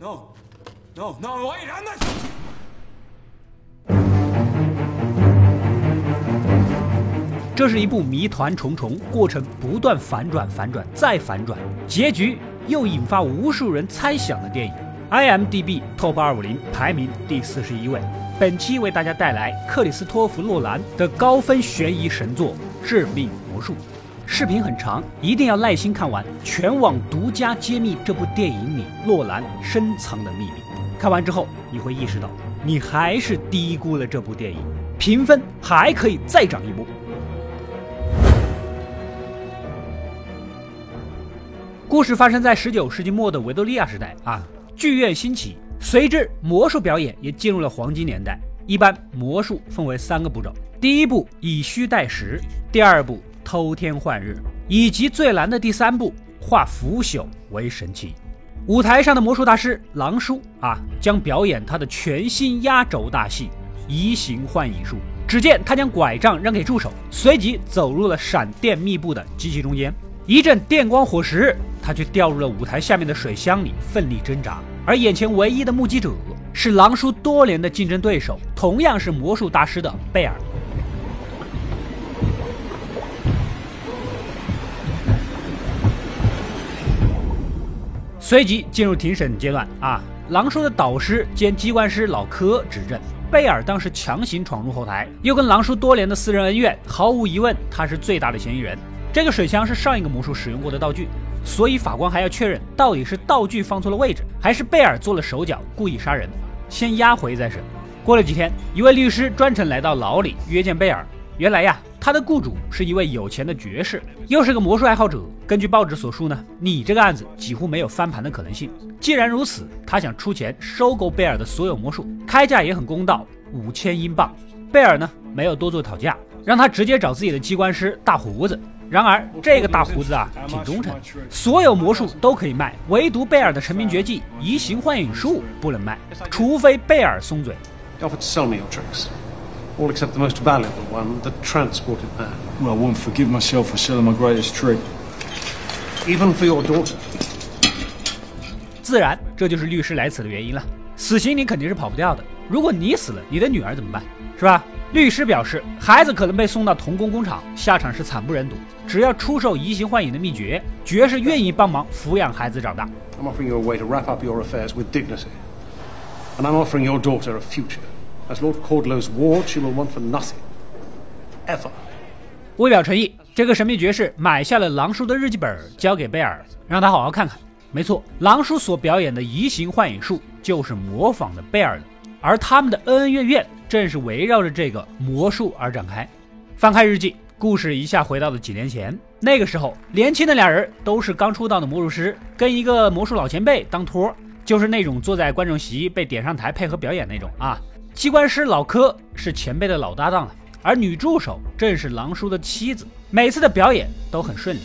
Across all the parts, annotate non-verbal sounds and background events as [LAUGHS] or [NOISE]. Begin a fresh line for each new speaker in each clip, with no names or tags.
No, no, no, wait, I'm not.
这是一部谜团重重、过程不断反转、反转再反转，结局又引发无数人猜想的电影。IMDB Top 二五零排名第四十一位。本期为大家带来克里斯托弗·诺兰的高分悬疑神作《致命魔术》。视频很长，一定要耐心看完。全网独家揭秘这部电影里诺兰深藏的秘密。看完之后，你会意识到，你还是低估了这部电影，评分还可以再涨一波。故事发生在十九世纪末的维多利亚时代啊，剧院兴起，随之魔术表演也进入了黄金年代。一般魔术分为三个步骤：第一步以虚代实，第二步偷天换日，以及最难的第三步化腐朽为神奇。舞台上的魔术大师狼叔啊，将表演他的全新压轴大戏——移形换影术。只见他将拐杖扔给助手，随即走入了闪电密布的机器中间，一阵电光火石。他却掉入了舞台下面的水箱里，奋力挣扎。而眼前唯一的目击者是狼叔多年的竞争对手，同样是魔术大师的贝尔。随即进入庭审阶段啊！狼叔的导师兼机关师老柯指证，贝尔当时强行闯入后台，又跟狼叔多年的私人恩怨，毫无疑问他是最大的嫌疑人。这个水箱是上一个魔术使用过的道具。所以法官还要确认，到底是道具放错了位置，还是贝尔做了手脚故意杀人？先押回再审。过了几天，一位律师专程来到牢里约见贝尔。原来呀，他的雇主是一位有钱的爵士，又是个魔术爱好者。根据报纸所述呢，你这个案子几乎没有翻盘的可能性。既然如此，他想出钱收购贝尔的所有魔术，开价也很公道，五千英镑。贝尔呢，没有多做讨价，让他直接找自己的机关师大胡子。然而，这个大胡子啊，挺忠诚，所有魔术都可以卖，唯独贝尔的成名绝技移形换影术不能卖，除非贝尔松嘴。自然，这就是律师来此的原因了。死刑你肯定是跑不掉的，如果你死了，你的女儿怎么办？是吧？律师表示，孩子可能被送到童工工厂，下场是惨不忍睹。只要出售移形换影的秘诀，爵士愿意帮忙抚养孩子长大。I'm offering you a way to wrap up your affairs with dignity, and I'm offering your daughter a future. As Lord Cordlow's ward, she will want for nothing, ever. 为表诚意，这个神秘爵士买下了狼叔的日记本，交给贝尔，让他好好看看。没错，狼叔所表演的移形幻影术就是模仿的贝尔的，而他们的恩恩怨怨。正是围绕着这个魔术而展开。翻开日记，故事一下回到了几年前。那个时候，年轻的俩人都是刚出道的魔术师，跟一个魔术老前辈当托，就是那种坐在观众席被点上台配合表演那种啊。机关师老柯是前辈的老搭档了，而女助手正是狼叔的妻子，每次的表演都很顺利。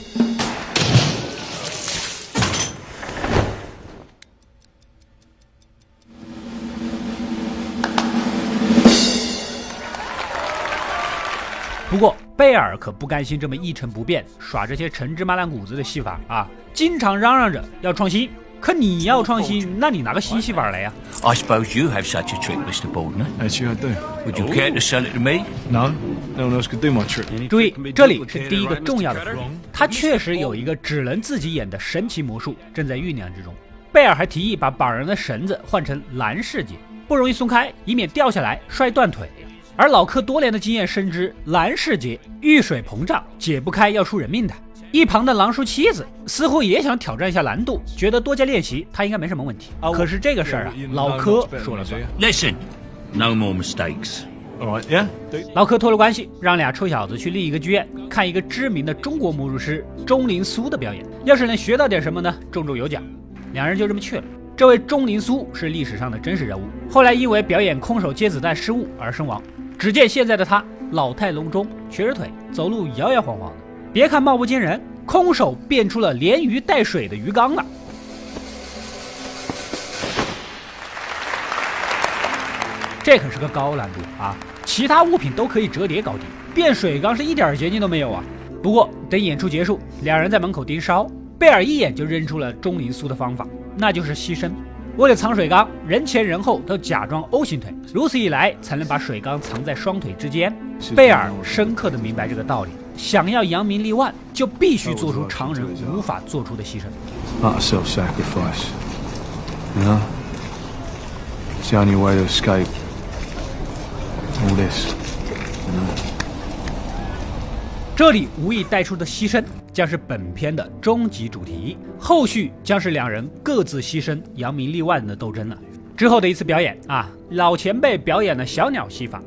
不过贝尔可不甘心这么一成不变，耍这些陈芝麻烂谷子的戏法啊！经常嚷嚷着要创新。可你要创新，那你拿个新戏法来呀
？I suppose you have such a trick, Mr. Baldwin.
Actually, I do.
Would you care to sell it to me?
No, no one else could do my trick.
注意，这里是第一个重要的伏笔。他确实有一个只能自己演的神奇魔术正在酝酿之中。贝尔还提议把绑人的绳子换成蓝世界，不容易松开，以免掉下来摔断腿。而老柯多年的经验深知，蓝世界遇水膨胀，解不开要出人命的。一旁的狼叔妻子似乎也想挑战一下难度，觉得多加练习他应该没什么问题。可是这个事儿啊，老柯说了算。
Listen, no more mistakes.
All right, yeah.
老柯托了关系，让俩臭小子去另一个剧院看一个知名的中国魔术师钟灵苏的表演。要是能学到点什么呢，重重有奖。两人就这么去了。这位钟灵苏是历史上的真实人物，后来因为表演空手接子弹失误而身亡。只见现在的他老态龙钟，瘸着腿，走路摇摇晃晃的。别看貌不惊人，空手变出了连鱼带水的鱼缸了。这可是个高难度啊！其他物品都可以折叠搞定，变水缸是一点捷径都没有啊。不过等演出结束，两人在门口盯梢，贝尔一眼就认出了钟灵苏的方法，那就是牺牲。为了藏水缸，人前人后都假装 O 型腿，如此一来才能把水缸藏在双腿之间。贝尔深刻的明白这个道理，想要扬名立万，就必须做出常人无法做出的牺牲。
Not self-sacrifice. You know? It's the only way to escape all this.
这里无意带出的牺牲，将是本片的终极主题。后续将是两人各自牺牲、扬名立万的斗争了。之后的一次表演啊，老前辈表演了小鸟戏法。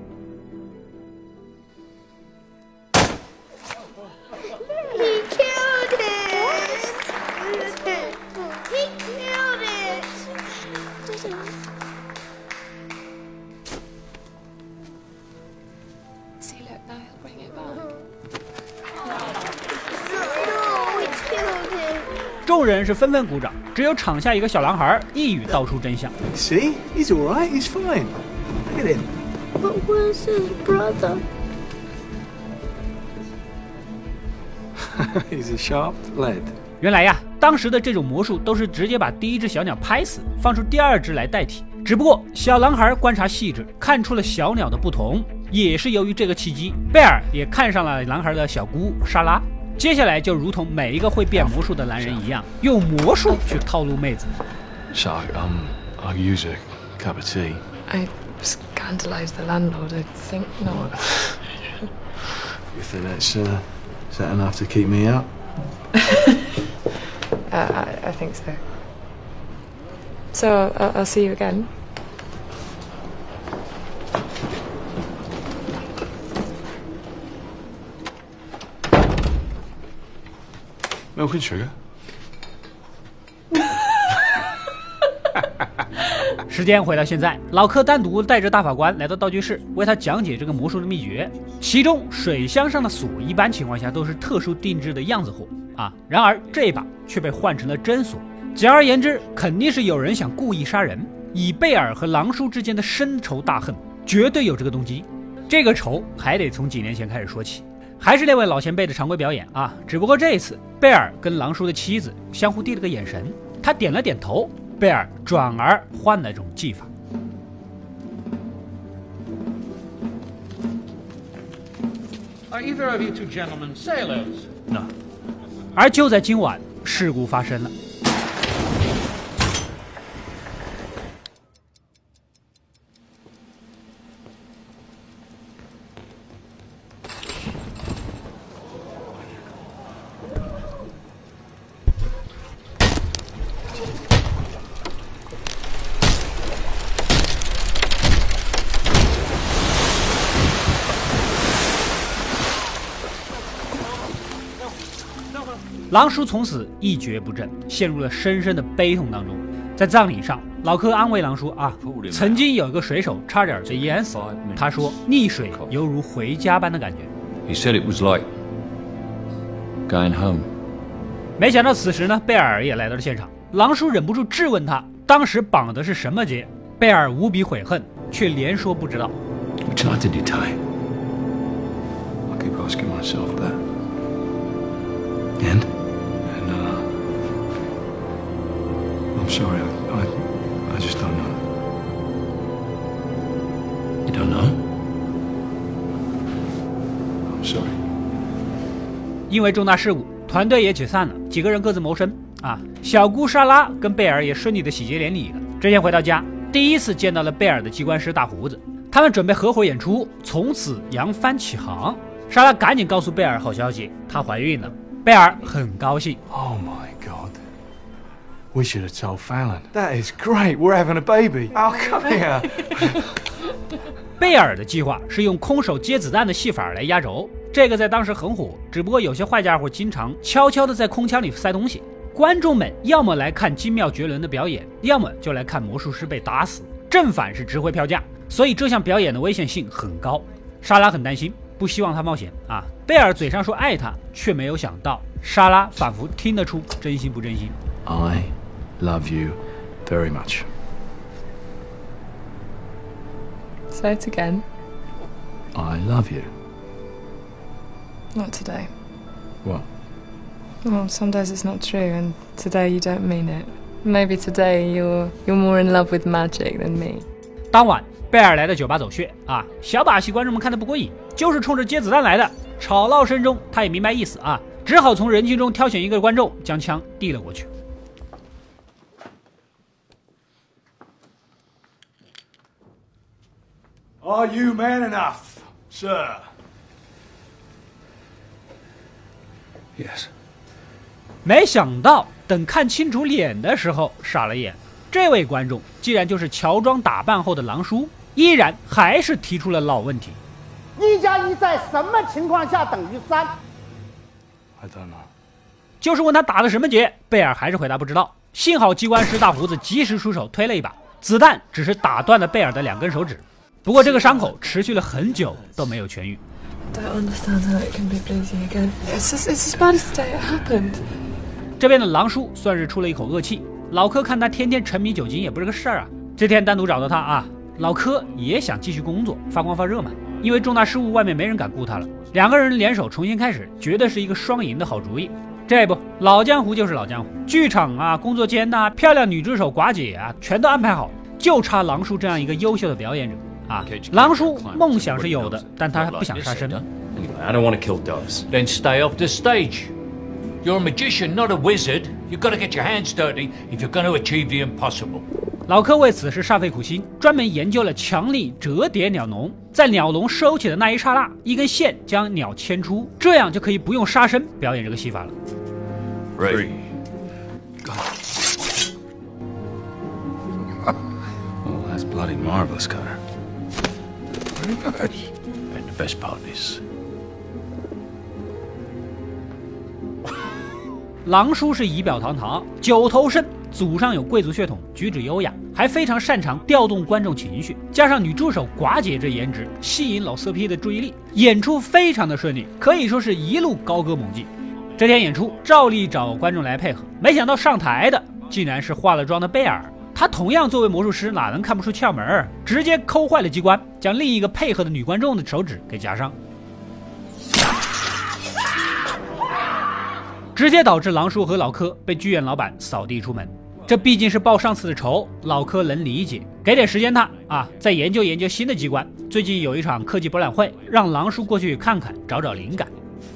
人是纷纷鼓掌，只有场下一个小男孩一语道出真相。
See? He's alright. He's fine. Look at him.
But where's his brother? [LAUGHS]
He's a sharp lad.
原来呀，当时的这种魔术都是直接把第一只小鸟拍死，放出第二只来代替。只不过小男孩观察细致，看出了小鸟的不同，也是由于这个契机，贝尔也看上了男孩的小姑莎拉。接下来就如同每一个会变魔术的男人一样，用魔术去套路妹子。
So, um, I'll use a cup of tea.
I scandalised the landlord, I think not.
You think that's, uh, is that enough to keep me out? [LAUGHS]
Uh, I, I think so. So I'll, I'll see you again.
Milk and sugar?
时间回到现在，老柯单独带着大法官来到道具室，为他讲解这个魔术的秘诀。其中水箱上的锁，一般情况下都是特殊定制的样子货啊，然而这一把却被换成了真锁。简而言之，肯定是有人想故意杀人，以贝尔和狼叔之间的深仇大恨，绝对有这个动机。这个仇还得从几年前开始说起，还是那位老前辈的常规表演啊，只不过这一次贝尔跟狼叔的妻子相互递了个眼神，他点了点头，贝尔转而换了一种技法。
Are either of you two gentlemen sailors? No.
而就在今晚，事故发生了。狼叔从此一蹶不振，陷入了深深的悲痛当中。在葬礼上，老柯安慰狼叔啊，曾经有一个水手差点被淹死，他说溺水犹如回家般的感觉。
He said it was like going home.
没想到此时呢，贝尔也来到了现场。狼叔忍不住质问他，当时绑的是什么结？贝尔无比悔恨，却连说不知道。
Which knot did he tie?
I keep asking myself that.
And?
And, I'm sorry, I, I, I just don't know.
You don't know?
I'm sorry.
因为重大事故，团队也解散了，几个人各自谋生啊。小姑莎拉跟贝尔也顺利的喜结连理了。之前回到家，第一次见到了贝尔的机关师大胡子，他们准备合伙演出，从此扬帆起航。莎拉赶紧告诉贝尔好消息，她怀孕了。贝尔很高兴
，Oh my. We should have told Fallon. That is great. We're having a baby. I'll come here. [LAUGHS]
贝尔的计划是用空手接子弹的戏法来压轴，这个在当时很火。只不过有些坏家伙经常悄悄地在空腔里塞东西，观众们要么来看精妙绝伦的表演，要么就来看魔术师被打死。正反是值回票价，所以这项表演的危险性很高。莎拉很担心，不希望他冒险啊。贝尔嘴上说爱他，却没有想到莎拉仿佛听得出真心不真心。
I love you very much.
Say it again.
I love you.
Not today.
What?
Well, some days it's not true, and today you don't mean it. Maybe today you're you're more in love with magic than me.
当晚，贝尔来到酒吧走穴啊，小把戏观众们看得不过瘾，就是冲着接子弹来的。吵闹声中，他也明白意思啊，只好从人群中挑选一个观众，将枪递了过去。
Are you man enough, sir?
Yes.
没想到，等看清楚脸的时候，傻了眼。这位观众竟然就是乔装打扮后的狼叔，依然还是提出了老问题。
一加一在什么情况下等于三
？I don't know.
就是问他打的什么结，贝尔还是回答不知道。幸好机关师大胡子及时出手推了一把，子弹只是打断了贝尔的两根手指。不过这个伤口持续了很久都没有痊愈。这边的狼叔算是出了一口恶气。老柯看他天天沉迷酒精也不是个事儿啊。这天单独找到他啊，老柯也想继续工作，发光发热嘛。因为重大失误，外面没人敢雇他了。两个人联手重新开始，绝对是一个双赢的好主意。这不，老江湖就是老江湖，剧场啊、工作间呐、漂亮女助手、寡姐啊，全都安排好，就差狼叔这样一个优秀的表演者啊。狼叔梦想是有的，但他不想杀生。
I don't want to kill doves.
Then stay off the stage. You're a magician, not a wizard. You've got to get your hands dirty if you're going to achieve the impossible.
老柯为此是煞费苦心，专门研究了强力折叠鸟笼，在鸟笼收起的那一刹那，一根线将鸟牵出，这样就可以不用杀生表演这个戏法了。
Right.
Oh, that's bloody marvelous, Cutter. And the best part is, [LAUGHS]
狼叔是仪表堂堂，九头身，祖上有贵族血统，举止优雅，还非常擅长调动观众情绪。加上女助手寡姐这颜值，吸引老色批的注意力，演出非常的顺利，可以说是一路高歌猛进。这天演出照例找观众来配合，没想到上台的竟然是化了妆的贝尔。他同样作为魔术师，哪能看不出窍门儿？直接抠坏了机关，将另一个配合的女观众的手指给夹伤。直接导致狼叔和老柯被剧院老板扫地出门。这毕竟是报上次的仇，老柯能理解。给点时间他啊，再研究研究新的机关。最近有一场科技博览会，让狼叔过去看看，找找灵感。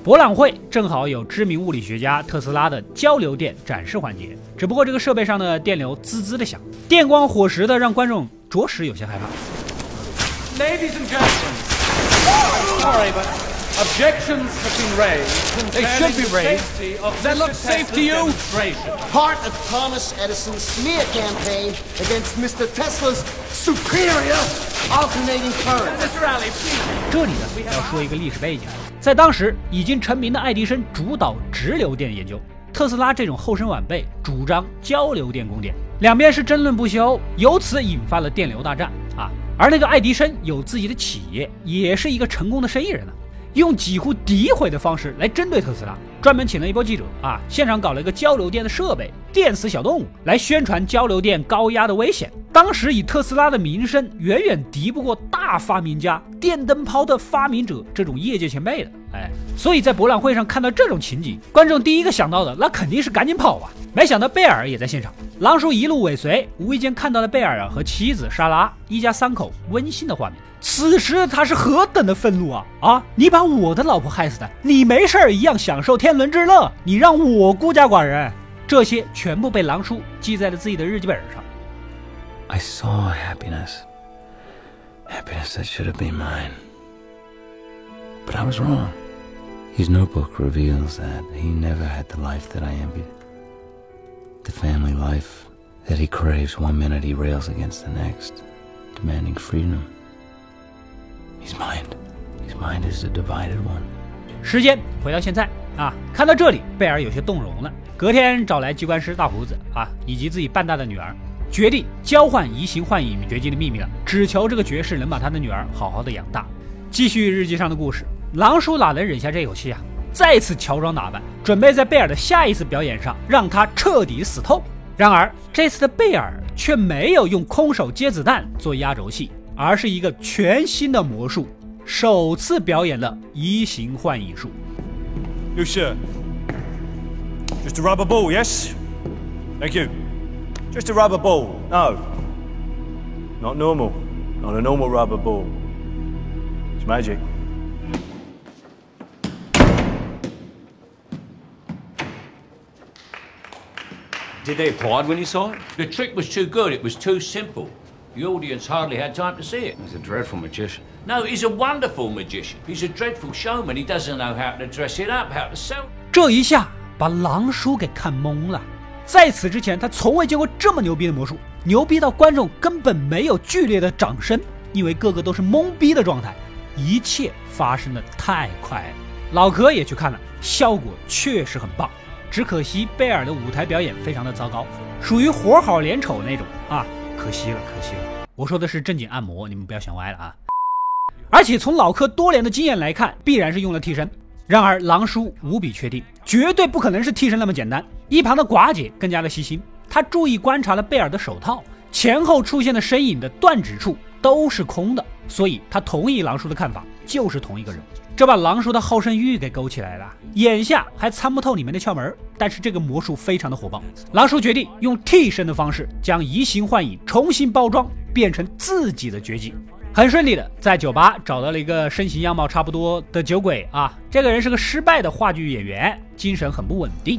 博览会正好有知名物理学家特斯拉的交流电展示环节，只不过这个设备上的电流滋滋的响，电光火石的让观众着实有些害怕。
Ladies and gentlemen, sorry, but objections have been raised.
They should be raised. That looks safe to you?
Part of Thomas Edison's smear campaign against Mr. Tesla's superior alternating current.
Mr. Alley, please.
这里呢要说一个历史背景，在当时已经成名的爱迪生主导直流电研究，特斯拉这种后生晚辈主张交流电供电，两边是争论不休，由此引发了电流大战啊。而那个爱迪生有自己的企业，也是一个成功的生意人呢、用几乎诋毁的方式来针对特斯拉，专门请了一波记者啊，现场搞了一个交流电的设备，电死小动物，来宣传交流电高压的危险。当时以特斯拉的名声，远远敌不过大发明家、电灯泡的发明者这种业界前辈的。哎，所以在博览会上看到这种情景，观众第一个想到的那肯定是赶紧跑啊！没想到贝尔也在现场，狼叔一路尾随，无意间看到了贝尔啊和妻子莎拉一家三口温馨的画面。此时他是何等的愤怒啊！啊，你把我的老婆害死的，你没事儿一样享受天伦之乐，你让我孤家寡人，这些全部被狼叔记在了自己的日记本上。
I saw happiness. Happiness that should have been mine. But I was wrong. His notebook reveals that he never had the life that I envied. The family life that he craves one minute he rails against the next, demanding freedom. His mind. His mind is a divided one.
时间回到现在啊，看到这里，贝尔有些动容了。隔天找来机关师大胡子啊，以及自己半大的女儿，决定交换移形换影绝技的秘密了，只求这个爵士能把他的女儿好好的养大。继续日记上的故事，狼叔哪能忍下这口气啊？再次乔装打扮，准备在贝尔的下一次表演上让他彻底死透。然而这次的贝尔却没有用空手接子弹做压轴戏，而是一个全新的魔术，首次表演了移形换影术。
Lucia. Just a rubber ball, yes? Thank you. Just a rubber ball. No. Not normal. Not a normal rubber ball. It's magic.
Did they applaud when you saw it?
The trick was too good, it was too simple. The audience hardly had time to see it.
He's a dreadful magician.
No, he's a wonderful magician. He's a dreadful showman. He doesn't know how to dress it up, how to sell.
这一下把狼叔给看懵了。在此之前，他从未见过这么牛逼的魔术，牛逼到观众根本没有剧烈的掌声，因为个个都是懵逼的状态。一切发生的太快了。老壳也去看了，效果确实很棒。只可惜贝尔的舞台表演非常的糟糕，属于活好脸丑那种啊，可惜了，可惜了。我说的是正经按摩，你们不要想歪了啊。而且从老柯多年的经验来看，必然是用了替身。然而狼叔无比确定，绝对不可能是替身那么简单。一旁的寡姐更加的细心，她注意观察了贝尔的手套前后出现的身影的断指处都是空的，所以她同意狼叔的看法，就是同一个人。这把狼叔的好胜欲给勾起来了，眼下还参不透里面的窍门，但是这个魔术非常的火爆。狼叔决定用替身的方式将移形换影重新包装，变成自己的绝技。很顺利的在酒吧找到了一个身形样貌差不多的酒鬼啊，这个人是个失败的话剧演员，精神很不稳定。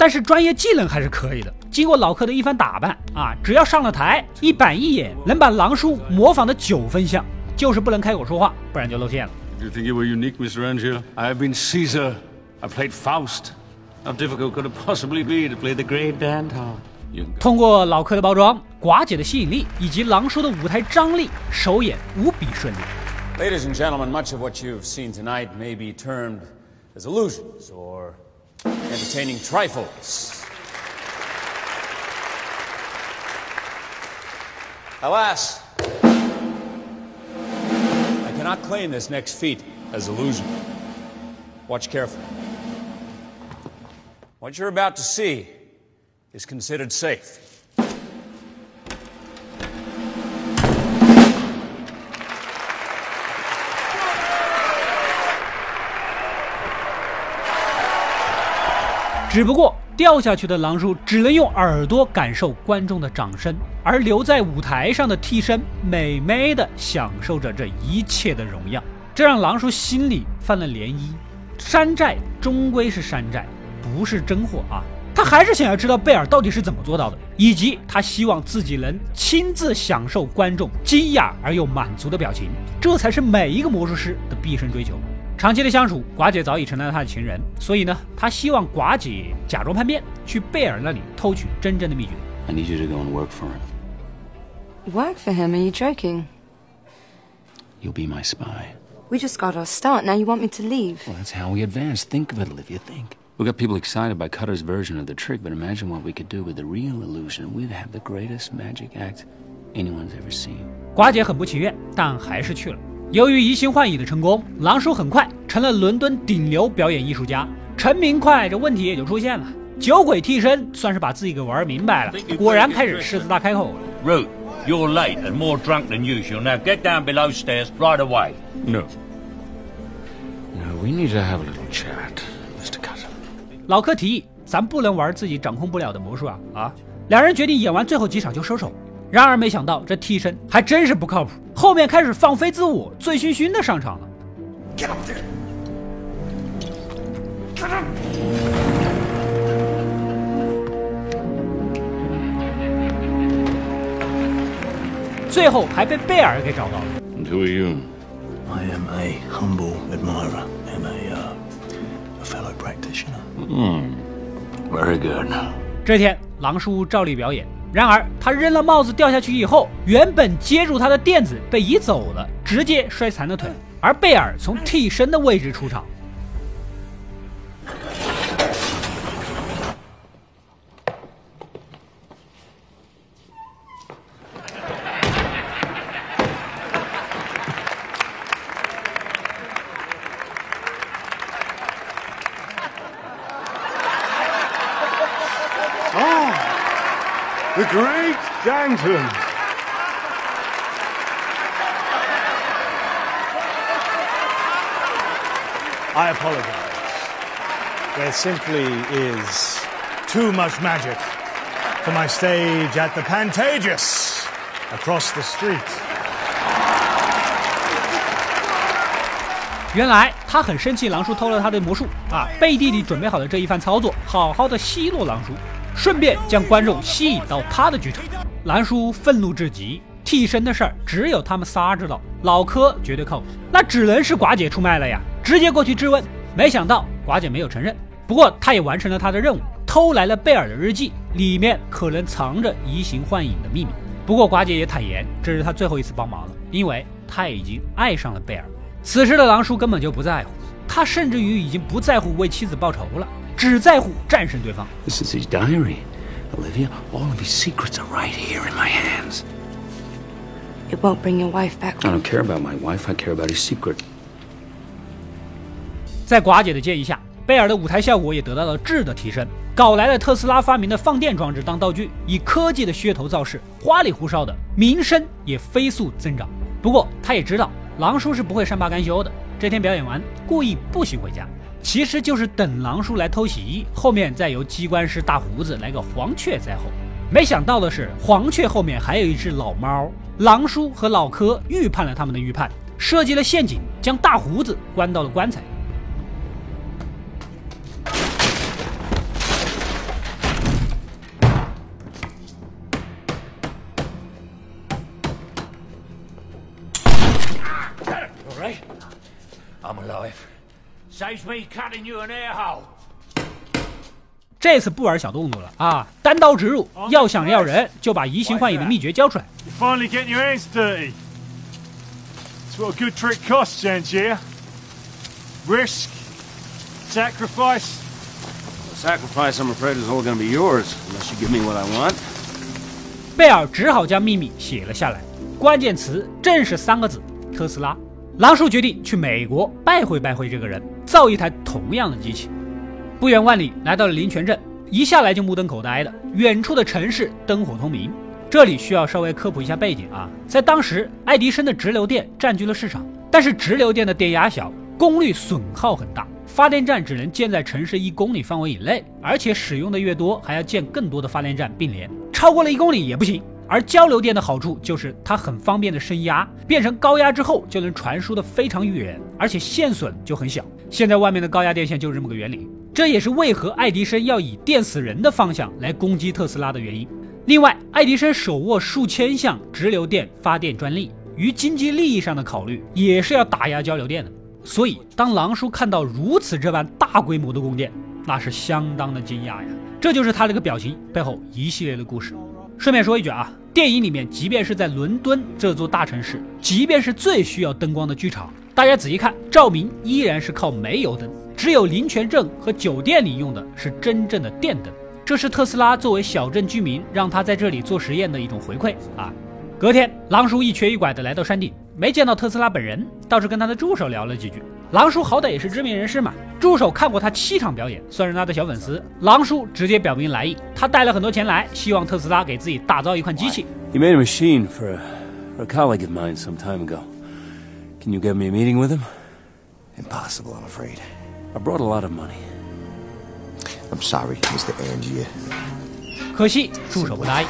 但是专业技能还是可以的。经过老柯的一番打扮啊，只要上了台，一板一眼能把狼叔模仿的九分像，就是不能开口说话，不然就露馅了。
You think you were unique, Mr. Angel? I have been Caesar. I played Faust. How difficult could it possibly be to play the great Danton?
通过老柯的包装、寡姐的吸引力以及狼叔的舞台张力，首演无比顺利。
Ladies and gentlemen, much of what you've seen tonight may be termed as illusions or entertaining trifles. Alas, I cannot claim this next feat as illusion. Watch carefully. What you're about to see is considered safe.
只不过掉下去的狼叔只能用耳朵感受观众的掌声，而留在舞台上的替身美美的享受着这一切的荣耀，这让狼叔心里泛了涟漪。山寨终归是山寨，不是真货啊！他还是想要知道贝尔到底是怎么做到的，以及他希望自己能亲自享受观众惊讶而又满足的表情，这才是每一个魔术师的毕生追求。长期的相处，寡姐早已成了他的情人，所以呢，他希望寡姐假装叛变，去贝尔那里偷取真正的秘诀。
I need you to go and work for him.
Work for him? Are you joking?
You'll be my spy.
We just got our start. Now you want me to leave?
Well, that's how we advance. Think of it, Olivia. Think. We got people excited by Cutter's version of the trick, but imagine what we could do with the real illusion. We'd have the greatest magic act anyone's ever seen.
寡姐很不情愿，但还是去了。 由于移形换影的成功，狼叔很快成了伦敦顶流表演艺术家。成名快，这问题也就出现了。酒鬼替身算是把自己给玩明白了，果然开始狮子大开口了。
Root, you're late and more drunk than usual. Now get down below stairs right away.
No.
No, we need to have a little chat, Mr. Cutter.
老柯提议，咱不能玩自己掌控不了的魔术啊啊！两人决定演完最后几场就收手。然而没想到这替身还真是不靠谱，后面开始放飞自我，醉醺醺的上场了。
Get!
最后还被贝尔给找到了。
And who are you?
I am a humble admirer and a, uh, a fellow practitioner.
Hmm. Very good.
这天，狼叔照例表演，然而他扔了帽子掉下去以后，原本接住他的垫子被移走了，直接摔残了腿。而贝尔从替身的位置出场。
Oh!
Danton. I apologize. There simply is too much magic for my stage at the Pantages across the street.
原来他很生气，狼叔偷了他的魔术啊！背地里准备好了这一番操作，好好的奚落狼叔，顺便将观众吸引到他的剧场。狼叔愤怒至极，替身的事儿只有他们仨知道，老柯绝对靠谱，那只能是寡姐出卖了呀！直接过去质问，没想到寡姐没有承认，不过他也完成了他的任务，偷来了贝尔的日记，里面可能藏着移形换影的秘密。不过寡姐也坦言，这是他最后一次帮忙了，因为他已经爱上了贝尔。此时的狼叔根本就不在乎，他甚至于已经不在乎为妻子报仇了，只在乎战胜对方。
This is his diary, Olivia. All of his secrets are right here in my hands.
It won't bring your wife back.
I don't care about my wife. I care about his secret.
在寡姐的建议下，贝尔的舞台效果也得到了质的提升，搞来了特斯拉发明的放电装置当道具，以科技的噱头造势，花里胡哨的，名声也飞速增长。不过他也知道。狼叔是不会善罢甘休的。这天表演完，故意步行回家，其实就是等狼叔来偷袭，后面再由机关师大胡子来个黄雀在后。没想到的是，黄雀后面还有一只老猫。狼叔和老柯预判了他们的预判，设计了陷阱，将大胡子关到了棺材。这次不玩小动作了啊，单刀直入，要想要人，就把移形换影的秘诀交出来。
You finally getting your hands dirty. It's what a good trick costs, Angier. Risk, sacrifice.
The sacrifice, I'm afraid, is all going to be yours unless you give me what I want.
贝尔只好将秘密写了下来，关键词正是三个字：特斯拉。狼叔决定去美国拜会拜会这个人，造一台同样的机器。不远万里来到了林泉镇，一下来就目瞪口呆的，远处的城市灯火通明。这里需要稍微科普一下背景啊，在当时，爱迪生的直流电占据了市场，但是直流电的电压小，功率损耗很大，发电站只能建在城市一公里范围以内，而且使用的越多，还要建更多的发电站并联，超过了一公里也不行。而交流电的好处就是它很方便的升压，变成高压之后就能传输的非常远，而且线损就很小。现在外面的高压电线就是这么个原理，这也是为何爱迪生要以电死人的方向来攻击特斯拉的原因。另外，爱迪生手握数千项直流电发电专利，于经济利益上的考虑也是要打压交流电的。所以，当狼叔看到如此这般大规模的供电，那是相当的惊讶呀。这就是他这个表情背后一系列的故事。顺便说一句啊。电影里面，即便是在伦敦这座大城市，即便是最需要灯光的剧场，大家仔细看，照明依然是靠煤油灯，只有林泉镇和酒店里用的是真正的电灯。这是特斯拉作为小镇居民让他在这里做实验的一种回馈啊。隔天，狼叔一瘸一拐的来到山顶，没见到特斯拉本人，倒是跟他的助手聊了几句。狼叔好歹也是知名人士嘛，助手看过他七场表演，算是他的小粉丝。狼叔直接表明来意，他带了很多钱来，希望特斯拉给自己打造一款机器。
He made a machine for a, for a colleague of mine some time ago. Can you get me a meeting with him?
Impossible, I'm afraid.
I brought a lot of money.
I'm sorry, Mr. Angier.
可惜助手不答应。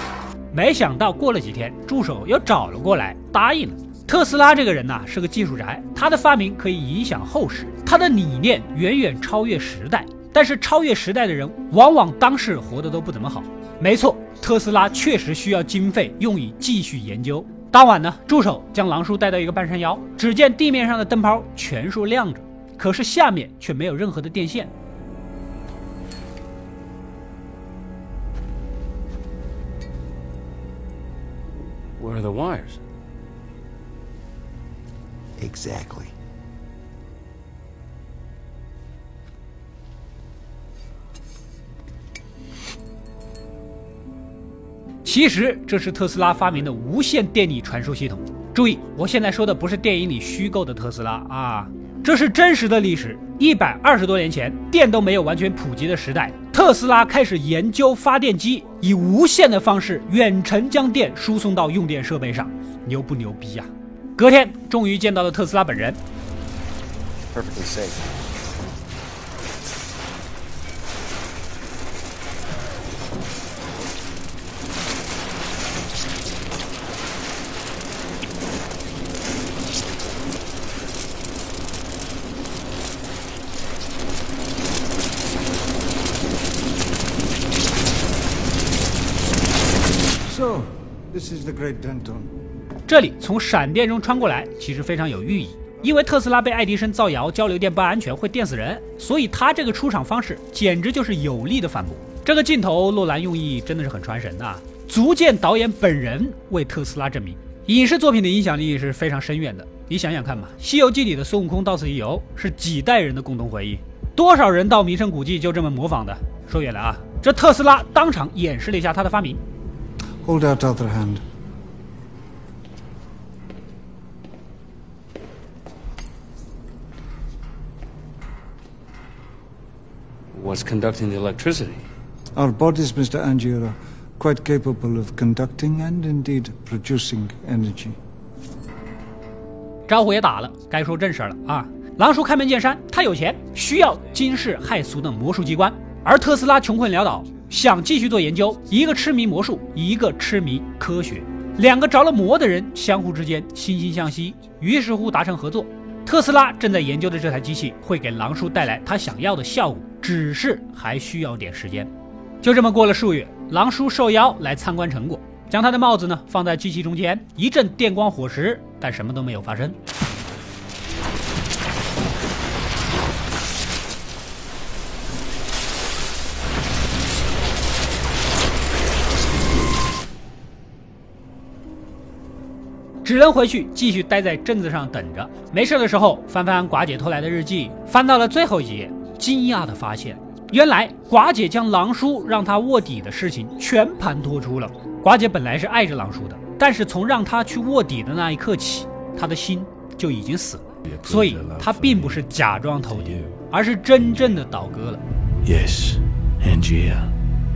没想到过了几天，助手又找了过来，答应了。特斯拉这个人呐，是个技术宅，他的发明可以影响后世，他的理念远远超越时代。但是超越时代的人，往往当世活得都不怎么好。没错，特斯拉确实需要经费用以继续研究。当晚呢，助手将狼叔带到一个半山腰，只见地面上的灯泡全数亮着，可是下面却没有任何的电线。
Where are the wires?
Exactly.
其实这是特斯拉发明的无线电力传输系统。注意，我现在说的不是电影里虚构的特斯拉啊，这是真实的历史。一百二十多年前，电都没有完全普及的时代，特斯拉开始研究发电机，以无线的方式远程将电输送到用电设备上，牛不牛逼呀？隔天，终于见到了特斯拉本人。
Perfectly safe.
So, this is the Great Denton.
这里从闪电中穿过来，其实非常有寓意。因为特斯拉被爱迪生造谣交流电不安全会电死人，所以他这个出场方式简直就是有力的反驳。这个镜头，诺兰用意真的是很传神的，足见导演本人为特斯拉证明。影视作品的影响力是非常深远的。你想想看嘛，《西游记》里的孙悟空到此一游是几代人的共同回忆，多少人到名胜古迹就这么模仿的。说远了啊，这特斯拉当场演示了一下他的发明。
Hold out other hand.
What's conducting the electricity?
Our bodies, Mr. Angier, are quite capable of conducting and indeed producing energy.
招呼也打了，该说正事了啊！狼叔开门见山，他有钱，需要惊世骇俗的魔术机关，而特斯拉穷困潦倒，想继续做研究。一个痴迷魔术，一个痴迷科学，两个着了魔的人相互之间惺惺相惜，于是乎达成合作。特斯拉正在研究的这台机器会给狼叔带来他想要的效果，只是还需要点时间。就这么过了数月，狼叔受邀来参观成果，将他的帽子呢放在机器中间，一阵电光火石，但什么都没有发生。只能回去继续待在镇子上等着。没事的时候翻翻寡姐偷来的日记，翻到了最后一页，惊讶的发现，原来寡姐将狼叔让他卧底的事情全盘托出了。寡姐本来是爱着狼叔的，但是从让他去卧底的那一刻起，他的心就已经死了。所以，他并不是假装投敌，而是真正的倒戈了。
Yes, Angia.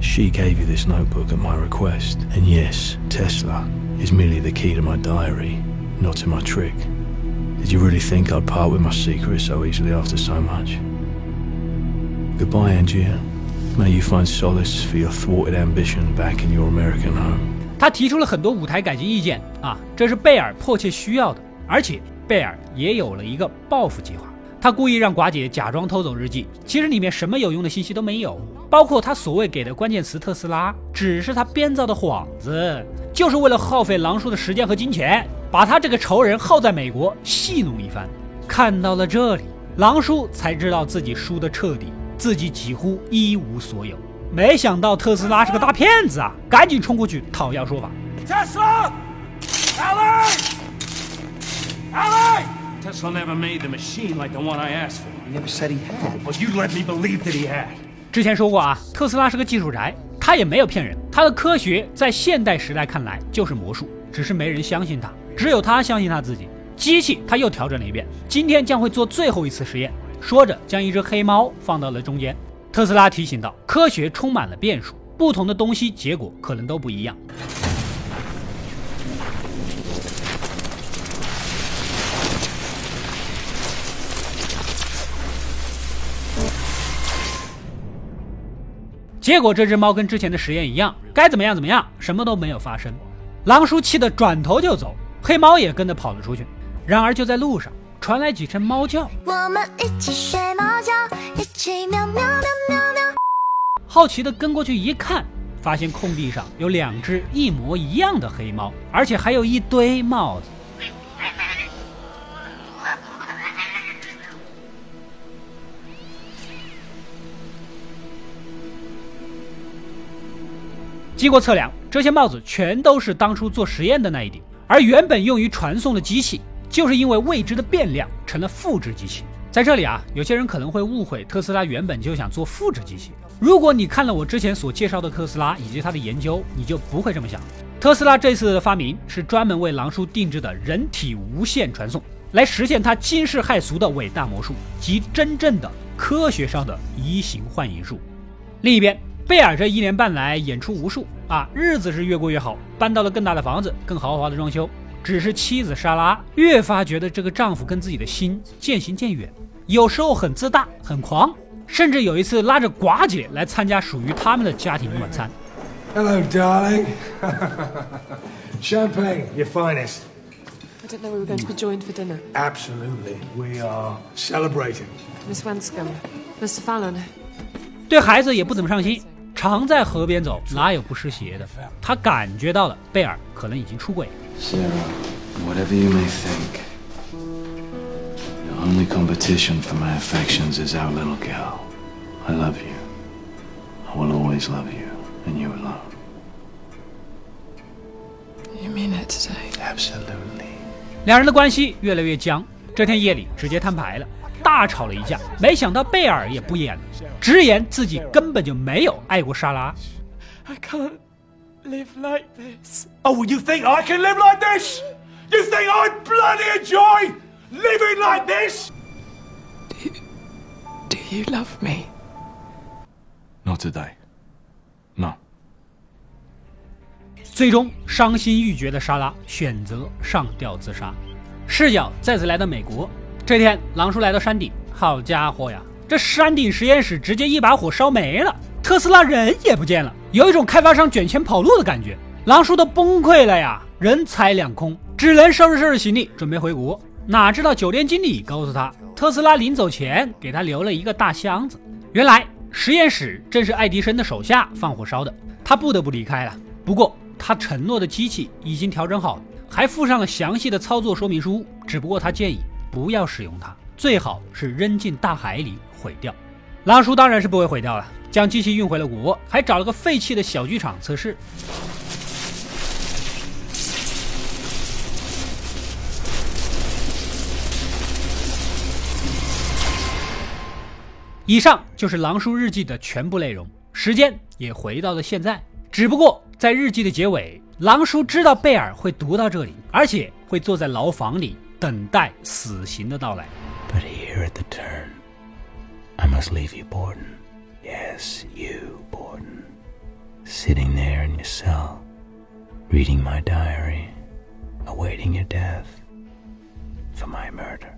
She gave you this notebook at my request. And yes, Tesla is merely the key to my diary, not to my trick. Did you really think I'd part with my secret so easily after so much? Goodbye, Angia. May you find solace for your thwarted ambition back in your American home.
他提出了很多舞台改进意见啊，这是贝尔迫切需要的，而且贝尔也有了一个报复计划。 他故意让寡姐假装偷走日记，其实里面什么有用的信息都没有，包括他所谓给的关键词特斯拉，只是他编造的幌子，就是为了耗费狼叔的时间和金钱，把他这个仇人耗在美国戏弄一番。看到了这里，狼叔才知道自己输得彻底，自己几乎一无所有。没想到特斯拉是个大骗子啊！赶紧冲过去讨要说法。
Tesla never made the machine like the one I asked for. He never said he had. But you let me believe that he had.
之前说过啊，特斯拉是个技术宅，他也没有骗人。他的科学在现代时代看来就是魔术，只是没人相信他，只有他相信他自己。机器他又调整了一遍，今天将会做最后一次实验。说着，将一只黑猫放到了中间。特斯拉提醒道：“科学充满了变数，不同的东西结果可能都不一样。”结果这只猫跟之前的实验一样，该怎么样怎么样，什么都没有发生。狼叔气得转头就走，黑猫也跟着跑了出去。然而就在路上传来几声猫叫，
我们一起睡猫觉，一起喵喵喵喵喵。
好奇的跟过去一看，发现空地上有两只一模一样的黑猫，而且还有一堆帽子。经过测量，这些帽子全都是当初做实验的那一顶，而原本用于传送的机器，就是因为未知的变量成了复制机器。在这里啊，有些人可能会误会特斯拉原本就想做复制机器。如果你看了我之前所介绍的特斯拉以及它的研究，你就不会这么想。特斯拉这次的发明是专门为狼叔定制的人体无线传送。来实现他惊世骇俗的伟大魔术及真正的科学上的移形换影术。另一边，贝尔这一年半来演出无数啊，日子是越过越好，搬到了更大的房子，更豪华的装修。只是妻子莎拉越发觉得这个丈夫跟自己的心渐行渐远，有时候很自大、很狂，甚至有一次拉着寡姐来参加属于他们的家庭晚餐。
Hello, darling. Champagne, your finest.
I didn't know we were going to be joined for dinner.
Absolutely. We are celebrating.
Miss Wanscombe, Mr. Fallon.
对孩子也不怎么上心，常在河边走，哪有不湿鞋的？他感觉到了贝尔可能已经出轨。
Sarah, whatever you may think, the only competition for my affections is our little girl. I love you. I will always love you, and you alone.
You mean it today?
Absolutely.
两人的关系越来越僵。这天夜里直接摊牌了，大吵了一架。没想到贝尔也不演了，直言自己根本就没有爱过莎拉。
I can't live like this.
Oh, you think I can live like this? You think I bloody enjoy living like this?
Do you love me?
Not today. No.
最终，伤心欲绝的莎拉选择上吊自杀。视角再次来到美国。这天，狼叔来到山顶，好家伙呀，这山顶实验室直接一把火烧没了，特斯拉人也不见了，有一种开发商卷钱跑路的感觉。狼叔都崩溃了呀，人财两空，只能收拾收拾行李准备回国。哪知道酒店经理告诉他，特斯拉临走前给他留了一个大箱子，原来实验室正是爱迪生的手下放火烧的，他不得不离开了。不过他承诺的机器已经调整好，还附上了详细的操作说明书。只不过他建议不要使用它，最好是扔进大海里毁掉。狼叔当然是不会毁掉了，将机器运回了国，还找了个废弃的小剧场测试。以上就是狼叔日记的全部内容，时间也回到了现在。只不过在日记的结尾，狼叔知道贝尔会读到这里，而且会坐在牢房里等待死刑的到来。
But here at the turn, I must leave you, Borden. Yes, you, Borden. Sitting there in your cell, reading my diary, awaiting your death for my murder.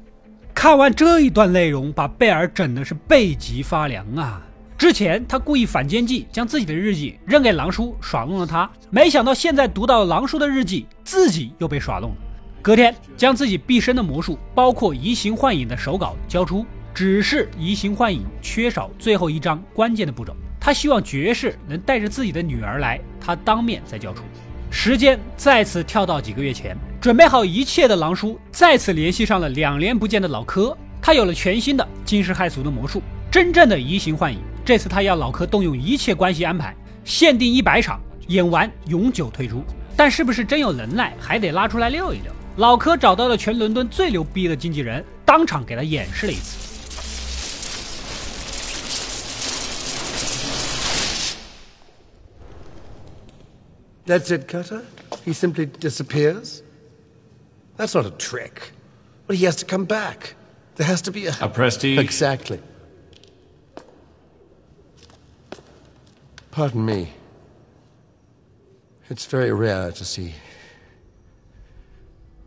看完这一段内容，把贝尔整的是背脊发凉啊！之前他故意反间计，将自己的日记扔给狼叔，耍弄了他。没想到现在读到了狼叔的日记，自己又被耍弄了。隔天，将自己毕生的魔术，包括移形换影的手稿交出，只是移形换影缺少最后一章关键的步骤。他希望爵士能带着自己的女儿来，他当面再交出。时间再次跳到几个月前，准备好一切的狼叔再次联系上了两年不见的老柯。他有了全新的惊世骇俗的魔术，真正的移形换影。这次他要老柯动用一切关系安排，限定一百场，演完永久退出。但是不是真有能耐，还得拉出来溜一溜。老柯找到了全伦敦最牛逼的经纪人，当场给他演示了一次。
That's it, Cutter? He simply disappears? That's not a trick. Well, he has to come back. There has to be a.
A prestige?
Exactly. Pardon me. It's very rare to see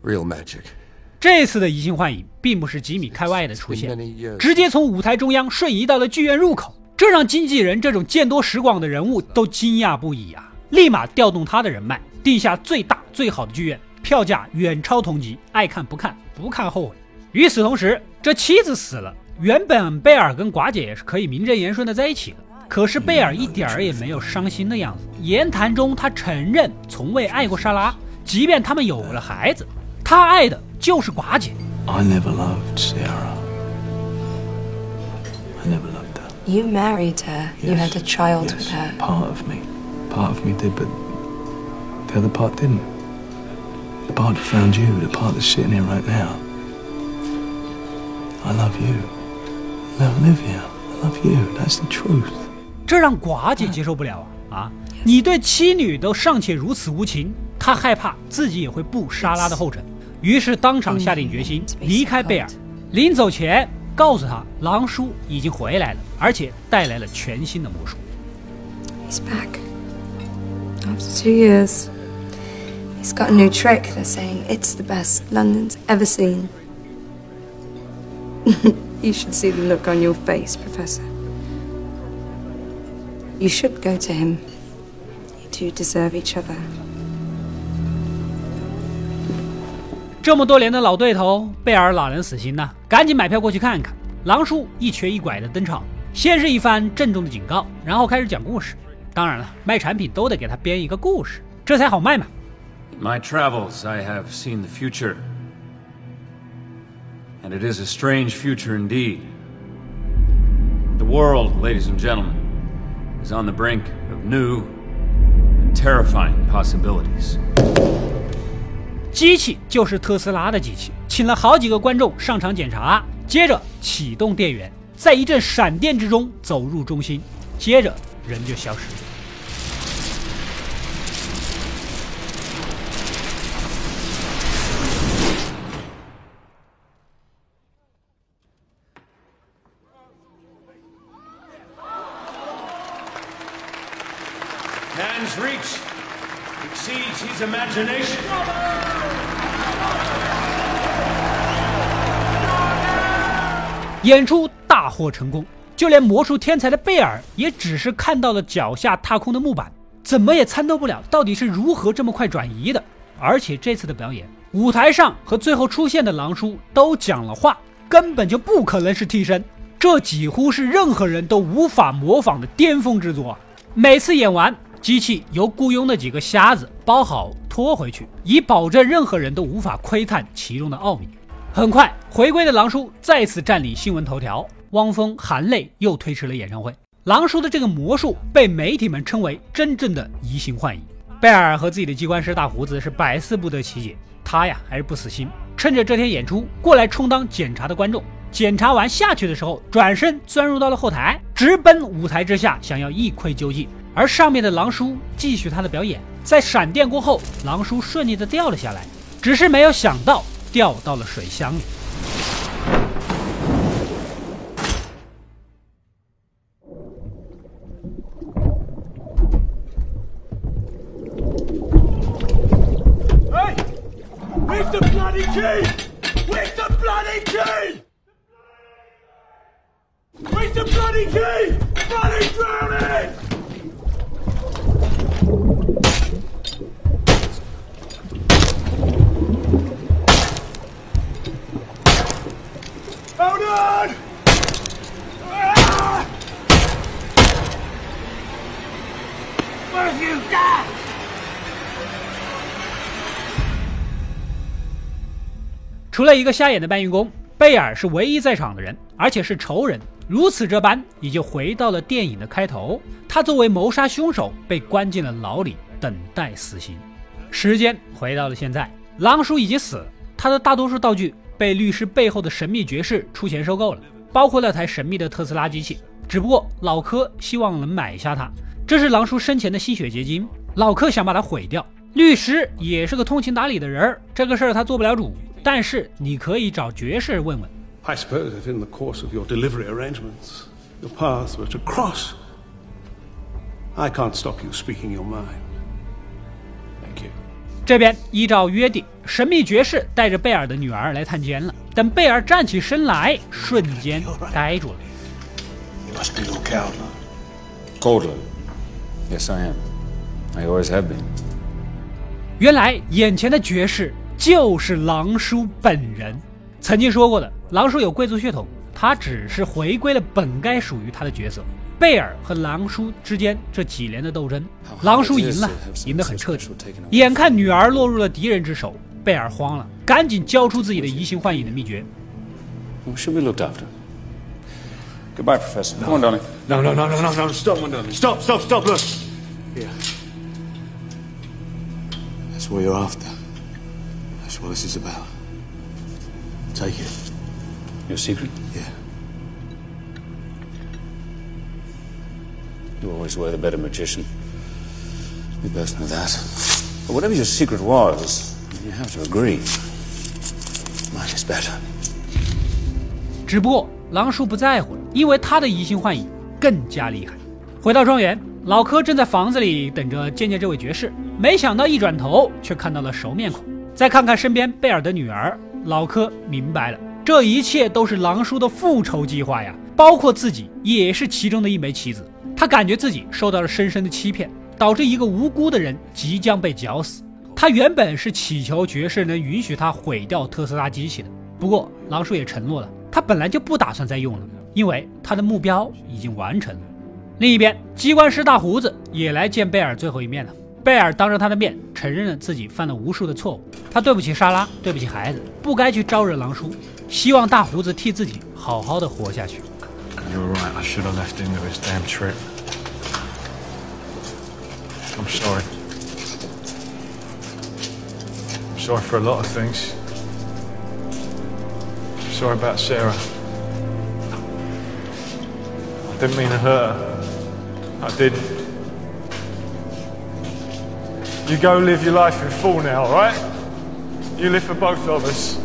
real magic.
这次的移形换影并不是几米开外的出现，直接从舞台中央瞬移到了剧院入口，这让经纪人这种见多识广的人物都惊讶不已啊！立马调动他的人脉，定下最大最好的剧院，票价远超同级，爱看不看，不看后悔。与此同时，这妻子死了，原本贝尔跟寡姐也是可以名正言顺的在一起的，可是贝尔一点儿也没有伤心的样子。言谈中，他承认从未爱过莎拉，即便他们有了孩子，他爱的就是寡姐。
I never loved Sarah. I never loved her.
You married her. You had a child with her.
Part of me. Part of me did, but the other part didn't. The part that found you, the part that's sitting here right now. I love you. Love Olivia. I love you. That's the truth.
这让寡姐接受不了啊！啊，你对妻女都尚且如此无情，她害怕自己也会步莎拉的后尘。于是当场下定决心离开贝尔。临走前，告诉他狼叔已经回来了，而且带来了全新的魔术。
He's back. After two years. He's got a new trick. They're saying it's the best London's ever seen. [LAUGHS] you should see the look on your face, Professor. You should go to him. You two deserve each other.
这么多年的老对头，贝尔哪能死心呢？赶紧买票过去看看。狼叔一瘸一拐的登场，先是一番郑重的警告，然后开始讲故事。当然了，卖产品都得给他编一个故事，这才好卖嘛。
My travels, I have seen the future. And it is a strange future indeed. The world, ladies and gentlemen, is on the brink of new and terrifying possibilities.
机器就是特斯拉的机器，请了好几个观众上场检查，接着启动电源，在一阵闪电之中走入中心，接着人就消失了。
Man's reach exceeds his imagination.
演出大获成功，就连魔术天才的贝尔也只是看到了脚下踏空的木板，怎么也参透不了到底是如何这么快转移的。而且这次的表演，舞台上和最后出现的狼叔都讲了话，根本就不可能是替身，这几乎是任何人都无法模仿的巅峰之作。每次演完，机器由雇佣的几个瞎子包好拖回去，以保证任何人都无法窥探其中的奥秘。很快，回归的狼叔再次占领新闻头条。汪峰含泪又推迟了演唱会。狼叔的这个魔术被媒体们称为真正的移形换影。贝尔和自己的机关师大胡子是百思不得其解，他呀还是不死心，趁着这天演出过来充当检查的观众。检查完下去的时候，转身钻入到了后台，直奔舞台之下，想要一窥究竟。而上面的狼叔继续他的表演，在闪电过后，狼叔顺利的掉了下来，只是没有想到。掉到了水箱里。
哎 Where's the bloody key? Where's the bloody key? Where's the bloody key?
除了一个瞎眼的搬运工，贝尔是唯一在场的人，而且是仇人。如此这般，也就回到了电影的开头。他作为谋杀凶手被关进了牢里，等待死刑。时间回到了现在，狼叔已经死了，他的大多数道具。被律师背后的神秘爵士出钱收购了，包括那台神秘的特斯拉机器。只不过老柯希望能买下它，这是狼叔生前的吸血结晶。老柯想把它毁掉。律师也是个通情达理的人儿，这个事儿他做不了主，但是你可以找爵士问问。
I suppose if in the course of your delivery arrangements your paths were to cross, I can't stop you speaking your mind. Thank you.
这边依照约定，神秘爵士带着贝尔的女儿来探监了。等贝尔站起身来，瞬间呆住了。
You must be Lord Cowler.
Caldwell. Yes, I am. I always have been.
原来眼前的爵士就是狼叔本人。曾经说过的，狼叔有贵族血统，他只是回归了本该属于他的角色。贝尔和狼叔之间这几年的斗争，狼叔赢了，赢得很彻底。眼看女儿落入了敌人之手，贝尔慌了，赶紧交出自己的移形换影的秘诀。
Who should be looked after? Goodbye, Professor. Come on, darling.
No, no, no, no, no, no. Stop, my darling. Stop, stop, stop. Look. Here. That's what you're after. That's what this is about. Take it.
Your secret?
Yeah.
You always were the better magician. We both know that. But whatever your secret was, you have to agree.
my is better.
只不过狼叔不在乎了，因为他的移心换影更加厉害。回到庄园，老柯正在房子里等着见见这位爵士，没想到一转头却看到了熟面孔。再看看身边贝尔的女儿，老柯明白了，这一切都是狼叔的复仇计划呀，包括自己也是其中的一枚棋子。他感觉自己受到了深深的欺骗，导致一个无辜的人即将被绞死。他原本是祈求爵士能允许他毁掉特斯拉机器的，不过狼叔也承诺了。他本来就不打算再用了，因为他的目标已经完成了。另一边，机关师大胡子也来见贝尔最后一面了。贝尔当着他的面承认了自己犯了无数的错误，他对不起莎拉，对不起孩子，不该去招惹狼叔，希望大胡子替自己好好的活下去。
You're right. I should have left him to his damn trip. I'm sorry. I'm sorry for a lot of things. Sorry about Sarah. I didn't mean to hurt her. I didn't. You go live your life in full now, alright? You live for both of us.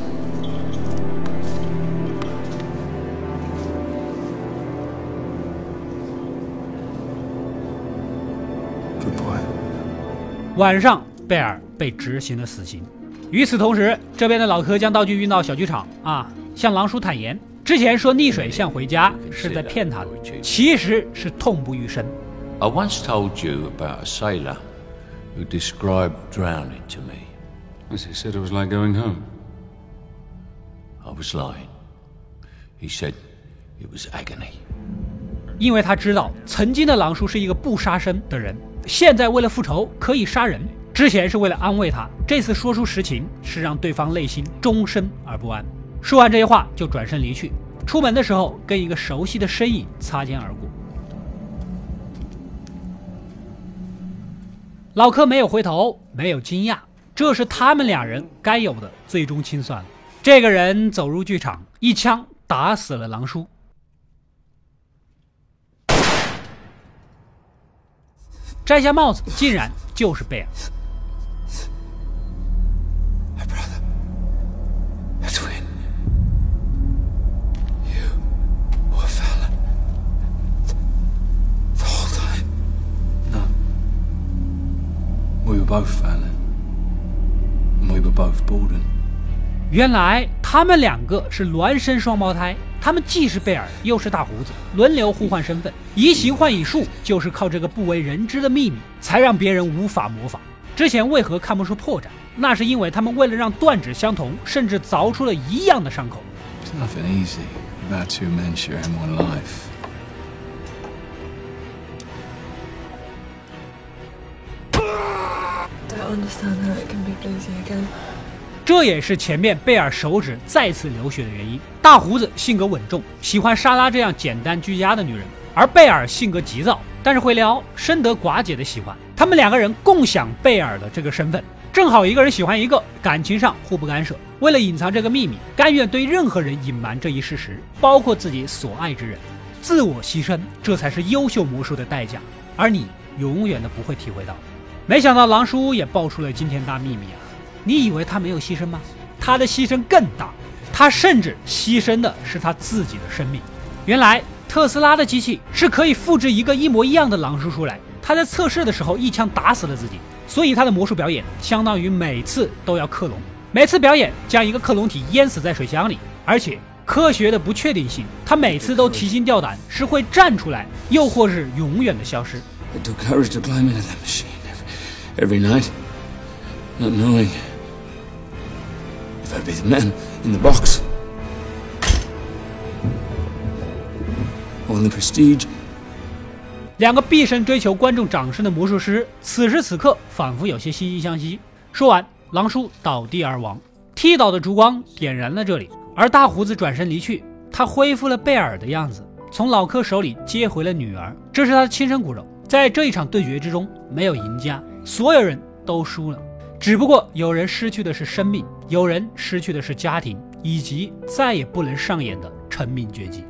Goodbye.
晚上，贝尔被执行了死刑。与此同时，这边的老柯将道具运到小剧场啊，向狼叔坦言，之前说溺水像回家是在骗他的，其实是痛不欲生。
I once told you about a sailor who described drowning to me.
As he said it was like going home.
I was lying. He said it was agony.
因为他知道曾经的狼叔是一个不杀生的人，现在为了复仇可以杀人。之前是为了安慰他，这次说出实情是让对方内心终身而不安。说完这些话就转身离去。出门的时候跟一个熟悉的身影擦肩而过。老柯没有回头，没有惊讶，这是他们俩人该有的最终清算。这个人走入剧场，一枪打死了狼叔。摘下帽子，竟然就是贝尔。
Both Fallon. And we were both Borden.
原来他们两个是孪生双胞胎，他们既是贝尔，又是大胡子，轮流互换身份。移形换影术就是靠这个不为人知的秘密，才让别人无法模仿。之前为何看不出破绽？那是因为他们为了让断指相同，甚至凿出了一样的伤口。
It's nothing easy about two men sharing one life.
Understand how it can be bluesy again.
这也是前面贝尔手指再次流血的原因。大胡子性格稳重，喜欢莎拉这样简单居家的女人，而贝尔性格急躁，但是会撩，深得寡姐的喜欢。他们两个人共享贝尔的这个身份，正好一个人喜欢一个，感情上互不干涉。为了隐藏这个秘密，甘愿对任何人隐瞒这一事实，包括自己所爱之人，自我牺牲，这才是优秀魔术的代价。而你永远都不会体会到。没想到狼叔也爆出了惊天大秘密啊！你以为他没有牺牲吗？他的牺牲更大，他甚至牺牲的是他自己的生命。原来特斯拉的机器是可以复制一个一模一样的狼叔出来，他在测试的时候一枪打死了自己，所以他的魔术表演相当于每次都要克隆，每次表演将一个克隆体淹死在水箱里，而且科学的不确定性，他每次都提心吊胆，是会站出来，又或是永远的消失。
i do courage to climb into that machine every, night, not knowing if I'd be the man in the box. Or the prestige
两个毕生追求观众掌声的魔术师，此时此刻仿佛有些惺惺相惜。说完，狼叔倒地而亡，踢倒的烛光点燃了这里，而大胡子转身离去，他恢复了贝尔的样子，从老柯手里接回了女儿，这是他的亲生骨肉。在这一场对决之中，没有赢家，所有人都输了，只不过有人失去的是生命，有人失去的是家庭，以及再也不能上演的成名绝技。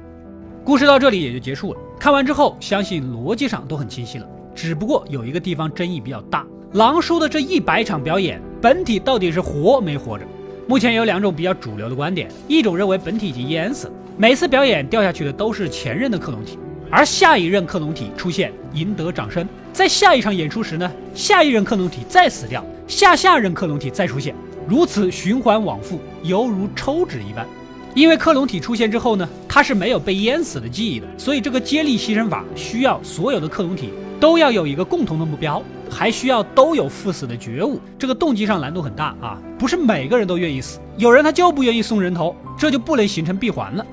故事到这里也就结束了。看完之后，相信逻辑上都很清晰了。只不过有一个地方争议比较大，狼叔的这一百场表演，本体到底是活没活着？目前有两种比较主流的观点，一种认为本体已经淹死了，每次表演掉下去的都是前任的克隆体，而下一任克隆体出现赢得掌声。在下一场演出时呢，下一任克隆体再死掉，下下任克隆体再出现，如此循环往复，犹如抽脂一般。因为克隆体出现之后呢，它是没有被淹死的记忆的，所以这个接力牺牲法需要所有的克隆体都要有一个共同的目标。还需要都有赴死的觉悟，这个动机上难度很大啊！不是每个人都愿意死，有人他就不愿意送人头，这就不能形成闭环了。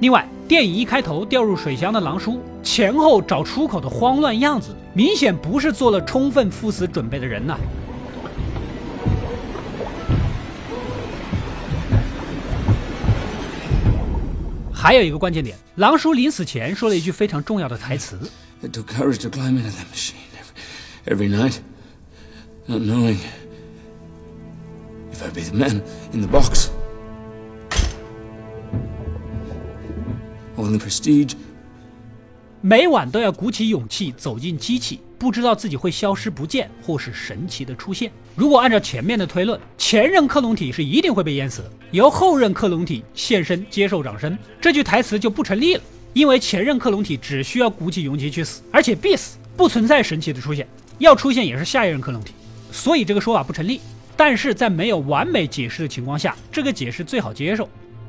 另外，电影一开头掉入水箱的狼叔前后找出口的慌乱样子，明显不是做了充分赴死准备的人呐。还有一个关键点，狼叔临死前说了一句非常重要的台词。
every night, not knowing if I'd be the man in the box. Prestige.
每晚都要鼓起勇气走进机器，不知道自己会消失不见，或是神奇的出现。如果按照前面的推论，前任克隆体是一定会被淹死的，由后任克隆体现身接受掌声，这句台词就不成立了。因为前任克隆体只需要鼓起勇气去死，而且必死，不存在神奇的出现。要出现也是下一任克隆体，所以这个说法不成立。但是在没有完美解释的情况下，这个解释最好接受。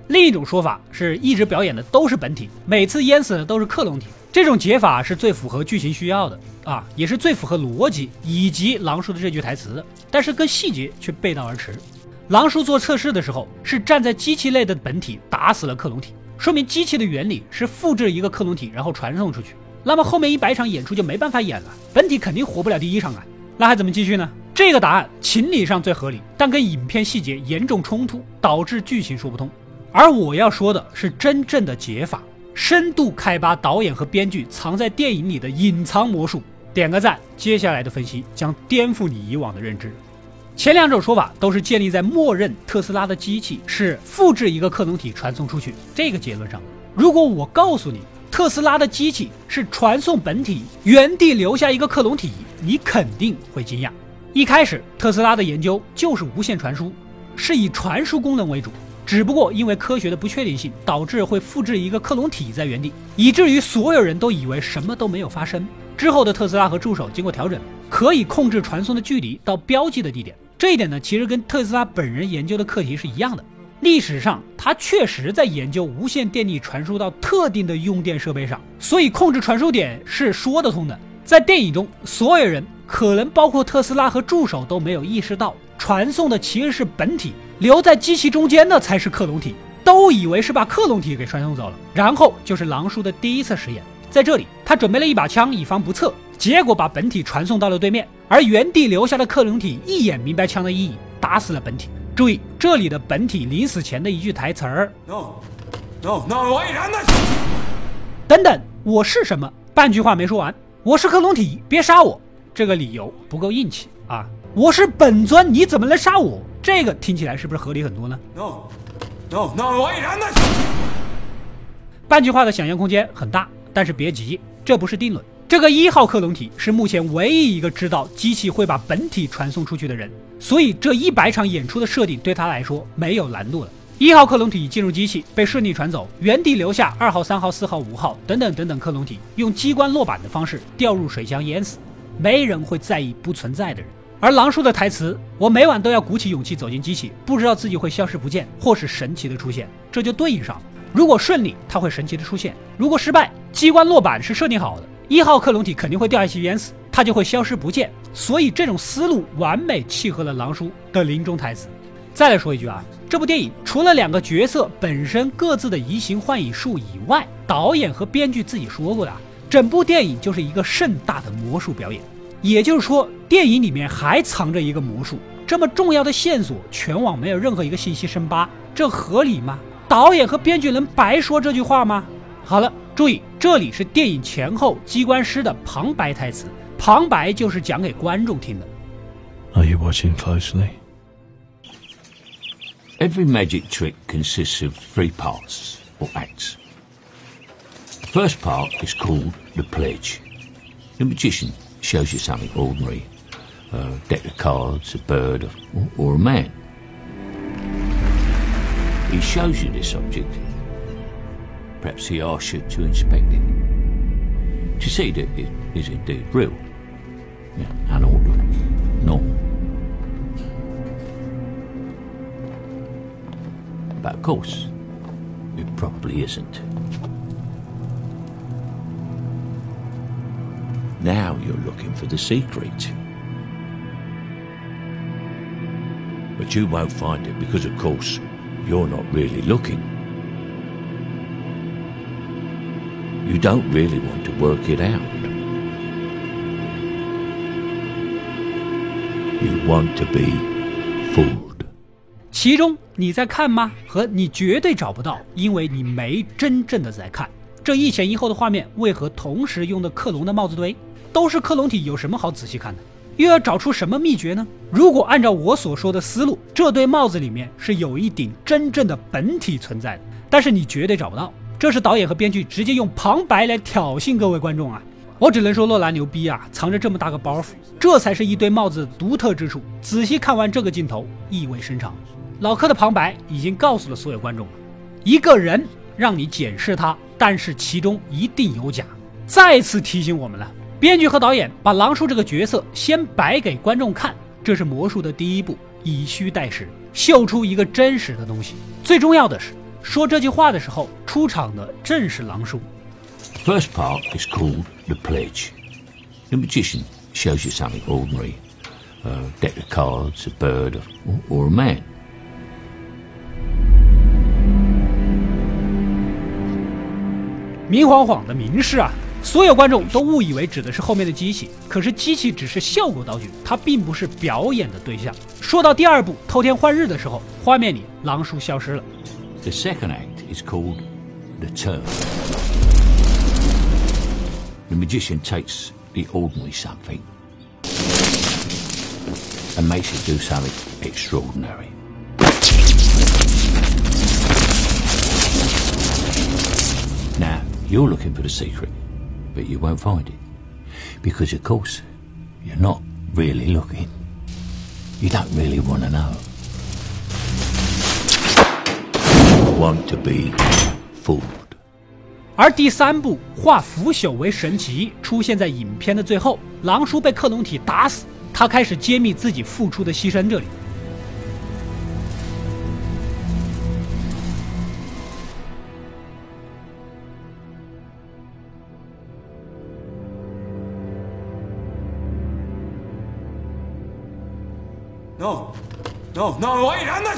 另一种说法是一直表演的都是本体，每次淹死的都是克隆体。这种解法是最符合剧情需要的啊，也是最符合逻辑以及狼叔的这句台词。但是跟细节却背道而驰。狼叔做测试的时候是站在机器内的本体打死了克隆体，说明机器的原理是复制一个克隆体然后传送出去。那么后面一百场演出就没办法演了，本体肯定活不了第一场啊，那还怎么继续呢？这个答案情理上最合理，但跟影片细节严重冲突，导致剧情说不通。而我要说的是真正的解法，深度开发导演和编剧藏在电影里的隐藏魔术。点个赞，接下来的分析将颠覆你以往的认知。前两种说法都是建立在默认特斯拉的机器是复制一个克隆体传送出去这个结论上。如果我告诉你，特斯拉的机器是传送本体，原地留下一个克隆体，你肯定会惊讶。一开始，特斯拉的研究就是无线传输，是以传输功能为主。只不过因为科学的不确定性，导致会复制一个克隆体在原地，以至于所有人都以为什么都没有发生。之后的特斯拉和助手经过调整，可以控制传送的距离到标记的地点。这一点呢，其实跟特斯拉本人研究的课题是一样的。历史上，他确实在研究无线电力传输到特定的用电设备上，所以控制传输点是说得通的。在电影中，所有人可能包括特斯拉和助手都没有意识到，传送的其实是本体，留在机器中间的才是克隆体，都以为是把克隆体给传送走了。然后就是狼叔的第一次实验，在这里他准备了一把枪以防不测，结果把本体传送到了对面，而原地留下的克隆体一眼明白枪的意义，打死了本体。注意这里的本体临死前的一句台词儿：“No，No，No，等等，我是什么？半句话没说完。我是克隆体，别杀我。这个理由不够硬气啊！我是本尊，你怎么能杀我？这个听起来是不是合理很多呢？No，No，No，半句话的想象空间很大，但是别急，这不是定论。这个一号克隆体是目前唯一一个知道机器会把本体传送出去的人，所以这一百场演出的设定对他来说没有难度了。一号克隆体进入机器被顺利传走，原地留下二号、三号、四号、五号等等等等克隆体，用机关落板的方式掉入水箱淹死，没人会在意不存在的人。而狼叔的台词：“我每晚都要鼓起勇气走进机器，不知道自己会消失不见，或是神奇的出现。”这就对应上了。如果顺利，他会神奇的出现；如果失败，机关落板是设定好的。一号克隆体肯定会掉下去淹死，他就会消失不见。所以这种思路完美契合了狼叔的临终台词。再来说一句啊，这部电影除了两个角色本身各自的移形换影术以外，导演和编剧自己说过的，整部电影就是一个盛大的魔术表演。也就是说，电影里面还藏着一个魔术，这么重要的线索，全网没有任何一个信息深扒，这合理吗？导演和编剧能白说这句话吗？好了。注意，这里是电影前后机关师的旁白台词，旁白就是讲给观众听的。
Are you watching closely?
Every magic trick consists of three parts or acts. The first part is called the pledge. The magician shows you something ordinary, a deck of cards, a bird, or, or a man. he shows you this object. Perhaps he asks you to inspect it to see that it is indeed real yeah, and all normal. But of course, it probably isn't. Now you're looking for the secret. But you won't find it because, of course, you're not really looking. You don't really want to work it out. You want to be fooled.
其中你在看吗？和你绝对找不到，因为你没真正的在看。这一前一后的画面为何同时用的克隆的帽子堆？ 都是克隆体，有什么好仔细看的？又要找出什么秘诀呢？如果按照我所说的思路，这对帽子里面是有一顶真正的本体存在的，但是你绝对找不到。这是导演和编剧直接用旁白来挑衅各位观众啊！我只能说洛兰牛逼啊，藏着这么大个包袱，这才是一堆帽子独特之处。仔细看完这个镜头，意味深长。老柯的旁白已经告诉了所有观众了：一个人让你检视他，但是其中一定有假。再次提醒我们了。编剧和导演把狼叔这个角色先摆给观众看，这是魔术的第一步，以虚代实，秀出一个真实的东西。最重要的是，说这句话的时候出场的正是狼叔。
First part is called the pledge. The magician shows you something ordinary, a deck of cards, a bird, or a man.
明晃晃的明示啊！所有观众都误以为指的是后面的机器，可是机器只是效果道具，它并不是表演的对象。说到第二部偷天换日的时候，画面里狼叔消失了。
The second act is called the turn. The magician takes the ordinary something and makes it do something extraordinary. Now, you're looking for the secret But you won't find it. Because, of course, you're not really looking. You don't really want to know. You want to be fooled.
而第三部化腐朽为神奇出现在影片的最后，狼叔被克隆体打死，他开始揭秘自己付出的牺牲。这里。
No, no! Wait, I'm not.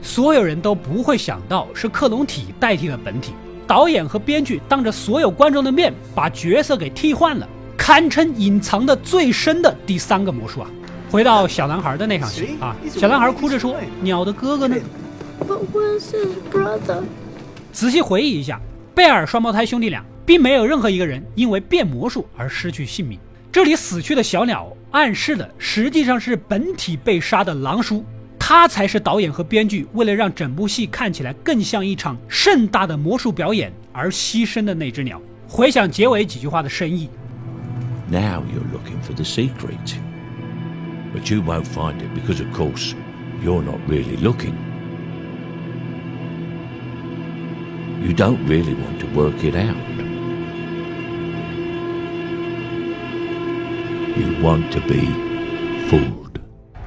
所有人都不会想到是克隆体代替了本体。导演和编剧当着所有观众的面把角色给替换了，堪称隐藏的最深的第三个魔术啊！回到小男孩的那场戏啊，小男孩哭着说：“鸟的哥哥呢？”
But where's his brother?
仔细回忆一下，贝尔双胞胎兄弟俩并没有任何一个人因为变魔术而失去性命。这里死去的小鸟暗示的实际上是本体被杀的狼叔，他才是导演和编剧为了让整部戏看起来更像一场盛大的魔术表演而牺牲的那只鸟。回想结尾几句话的深意。
Now you're looking for the secret. But you won't find it because, of course, you're not really looking. You don't really want to work it out. You want to be food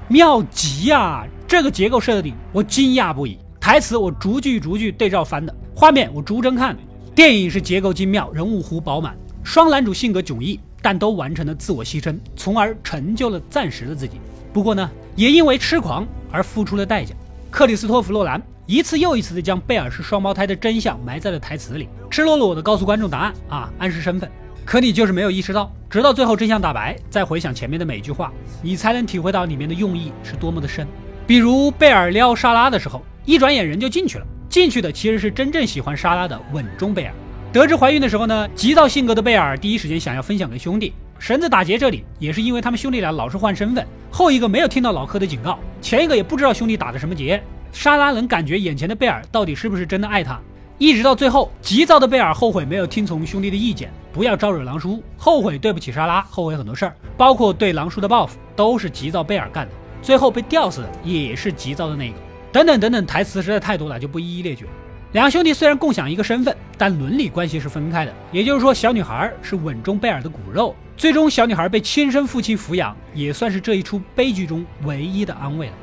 妙极呀！这个结构设定我惊讶不已。台词我逐句逐句对照翻的，画面我逐帧看。电影是结构精妙，人物弧饱满，双男主性格迥异，但都完成了自我牺牲，从而成就了暂时的自己。不过呢，也因为痴狂而付出了代价。克里斯托弗·洛兰一次又一次地将贝尔是双胞胎的真相埋在了台词里，赤裸裸地告诉观众答案啊，暗示身份。可你就是没有意识到，直到最后真相大白，再回想前面的每句话，你才能体会到里面的用意是多么的深。比如贝尔撩莎拉的时候，一转眼人就进去了，进去的其实是真正喜欢莎拉的稳中贝尔。得知怀孕的时候呢，急躁性格的贝尔第一时间想要分享给兄弟。绳子打结这里也是因为他们兄弟俩老是换身份，后一个没有听到老柯的警告，前一个也不知道兄弟打的什么结。莎拉能感觉眼前的贝尔到底是不是真的爱他，一直到最后，急躁的贝尔后悔没有听从兄弟的意见，不要招惹狼叔，后悔对不起莎拉，后悔很多事儿，包括对狼叔的报复，都是急躁贝尔干的。最后被吊死的也是急躁的那个。等等等等，台词实在太多了，就不一一列举。两兄弟虽然共享一个身份，但伦理关系是分开的。也就是说，小女孩是稳中贝尔的骨肉，最终小女孩被亲生父亲抚养，也算是这一出悲剧中唯一的安慰了。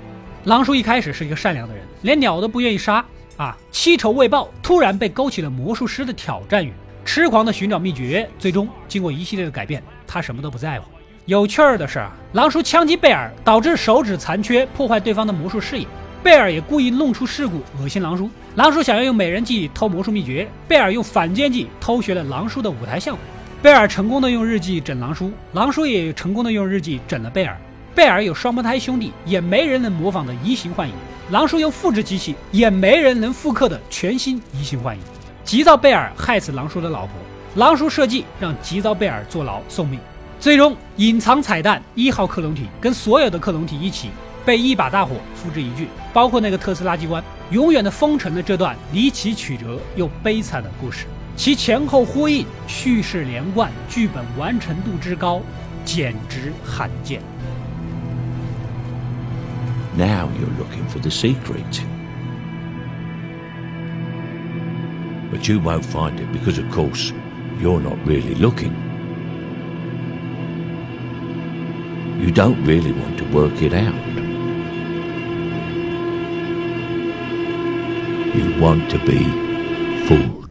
狼叔一开始是一个善良的人，连鸟都不愿意杀啊，七仇未报，突然被勾起了魔术师的挑战欲，痴狂的寻找秘诀，最终经过一系列的改变，他什么都不在乎。有趣儿的是，狼叔枪击贝尔，导致手指残缺，破坏对方的魔术视野。贝尔也故意弄出事故，恶心狼叔。狼叔想要用美人计偷魔术秘诀，贝尔用反间计偷学了狼叔的舞台效果。贝尔成功的用日记整狼叔，狼叔也成功的用日记整了贝尔。贝尔有双胞胎兄弟，也没人能模仿的移形换影。狼叔用复制机器，也没人能复刻的全新移形换影。急躁贝尔害死狼叔的老婆，狼叔设计让急躁贝尔坐牢送命。最终隐藏彩蛋一号克隆体跟所有的克隆体一起。被一把大火付之一炬，包括那个特斯拉机关，永远的封尘了这段离奇曲折又悲惨的故事。其前后呼应，叙事连贯，剧本完成度之高，简直罕见。
Now you're looking for the secret. But you won't find it because, of course, you're not really looking. You don't really want to work it out. You want to be fooled.